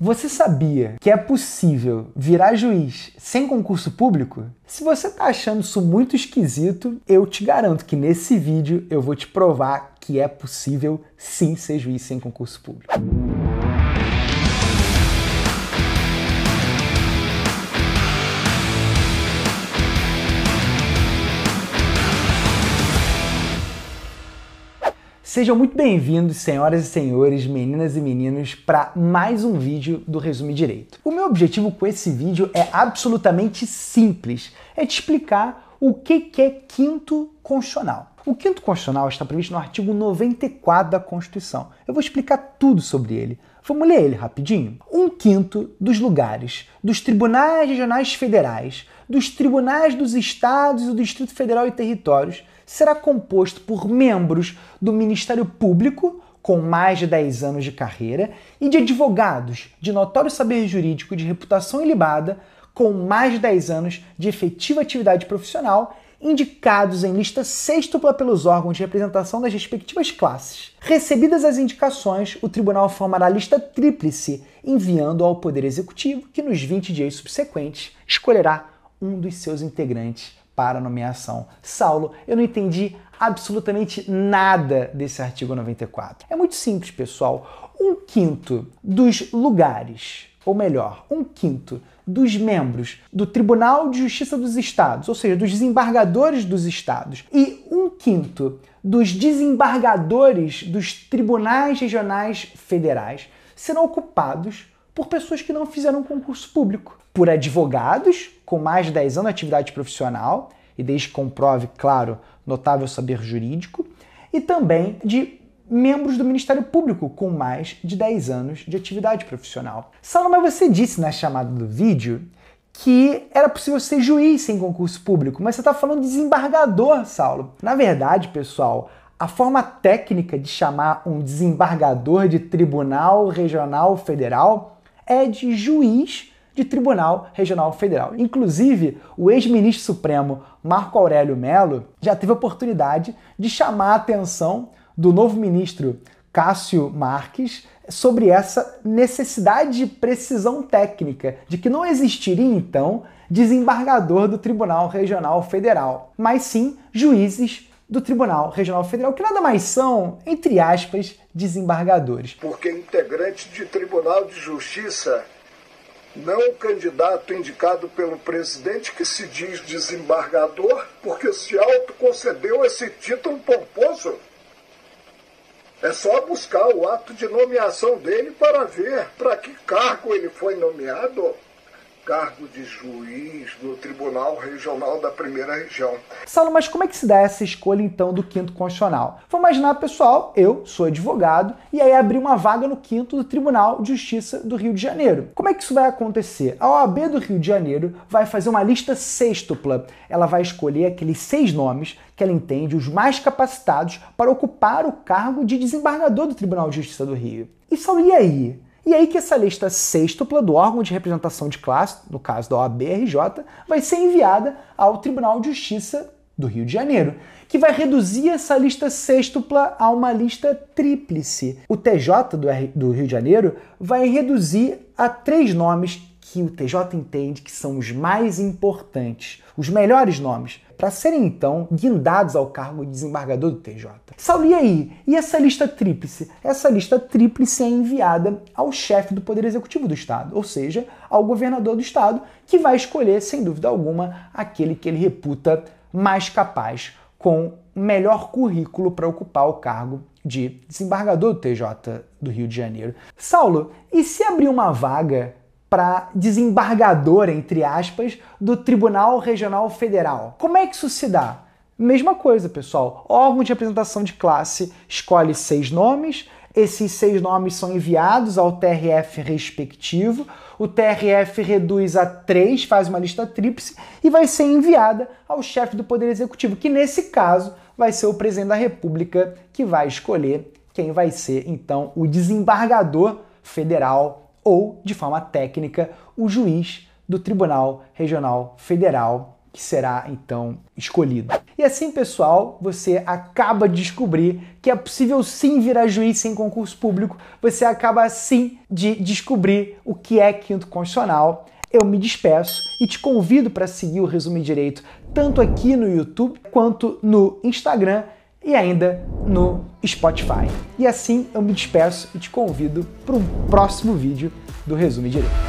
Você sabia que é possível virar juiz sem concurso público? Se você está achando isso muito esquisito, eu te garanto que nesse vídeo eu vou te provar que é possível sim ser juiz sem concurso público. Sejam muito bem-vindos, senhoras e senhores, meninas e meninos, para mais um vídeo do Resume Direito. O meu objetivo com esse vídeo é absolutamente simples, é te explicar o que é quinto constitucional. O quinto constitucional está previsto no artigo 94 da Constituição. Eu vou explicar tudo sobre ele. Vamos ler ele rapidinho? Um quinto dos lugares dos tribunais regionais federais, dos tribunais dos estados do Distrito Federal e territórios será composto por membros do Ministério Público, com mais de 10 anos de carreira, e de advogados de notório saber jurídico de reputação ilibada, com mais de 10 anos de efetiva atividade profissional, indicados em lista sextupla pelos órgãos de representação das respectivas classes. Recebidas as indicações, o tribunal formará lista tríplice, enviando ao Poder Executivo, que nos 20 dias subsequentes escolherá um dos seus integrantes para nomeação. Saulo, eu não entendi absolutamente nada desse artigo 94. É muito simples, pessoal. Um quinto dos lugares, ou melhor, um quinto dos membros do Tribunal de Justiça dos Estados, ou seja, dos desembargadores dos estados, e um quinto dos desembargadores dos tribunais regionais federais serão ocupados por pessoas que não fizeram concurso público, por advogados com mais de 10 anos de atividade profissional, e desde que comprove, claro, notável saber jurídico, e também de membros do Ministério Público com mais de 10 anos de atividade profissional. Saulo, mas você disse na chamada do vídeo que era possível ser juiz sem concurso público, mas você está falando de desembargador, Saulo. Na verdade, pessoal, a forma técnica de chamar um desembargador de tribunal regional federal é de juiz de Tribunal Regional Federal. Inclusive, o ex-ministro supremo Marco Aurélio Melo já teve a oportunidade de chamar a atenção do novo ministro Cássio Marques sobre essa necessidade de precisão técnica, de que não existiria então desembargador do Tribunal Regional Federal, mas sim juízes do Tribunal Regional Federal, que nada mais são, entre aspas, desembargadores. Porque integrante de Tribunal de Justiça não o candidato indicado pelo presidente que se diz desembargador, porque se autoconcedeu esse título pomposo. É só buscar o ato de nomeação dele para ver para que cargo ele foi nomeado cargo de juiz no Tribunal Regional da Primeira Região. Saulo, mas como é que se dá essa escolha então do quinto constitucional? Vamos imaginar, pessoal, eu sou advogado e aí abri uma vaga no quinto do Tribunal de Justiça do Rio de Janeiro. Como é que isso vai acontecer? A OAB do Rio de Janeiro vai fazer uma lista sextupla. Ela vai escolher aqueles seis nomes que ela entende os mais capacitados para ocupar o cargo de desembargador do Tribunal de Justiça do Rio. E Saulo, e aí? E aí que essa lista sextupla do órgão de representação de classe, no caso da OAB-RJ, vai ser enviada ao Tribunal de Justiça do Rio de Janeiro, que vai reduzir essa lista sextupla a uma lista tríplice. O TJ do, do Rio de Janeiro vai reduzir a três nomes que o TJ entende que são os mais importantes, os melhores nomes, para serem então guindados ao cargo de desembargador do TJ. Saulo, e aí? E essa lista tríplice? Essa lista tríplice é enviada ao chefe do Poder Executivo do Estado, ou seja, ao governador do Estado, que vai escolher, sem dúvida alguma, aquele que ele reputa mais capaz, com melhor currículo para ocupar o cargo de desembargador do TJ do Rio de Janeiro. Saulo, e se abrir uma vaga para desembargador, entre aspas, do Tribunal Regional Federal. Como é que isso se dá? Mesma coisa, pessoal. Órgão de representação de classe escolhe seis nomes, esses seis nomes são enviados ao TRF respectivo, o TRF reduz a três, faz uma lista tríplice e vai ser enviada ao chefe do Poder Executivo, que nesse caso vai ser o presidente da República que vai escolher quem vai ser então o desembargador federal ou, de forma técnica, o juiz do Tribunal Regional Federal que será então escolhido. E assim, pessoal, você acaba de descobrir que é possível sim virar juiz sem concurso público, você acaba sim de descobrir o que é quinto constitucional. Eu me despeço e te convido para seguir o Resumo Direito tanto aqui no YouTube quanto no Instagram e ainda no Spotify. E assim eu me despeço e te convido para um próximo vídeo do Resumo Direito.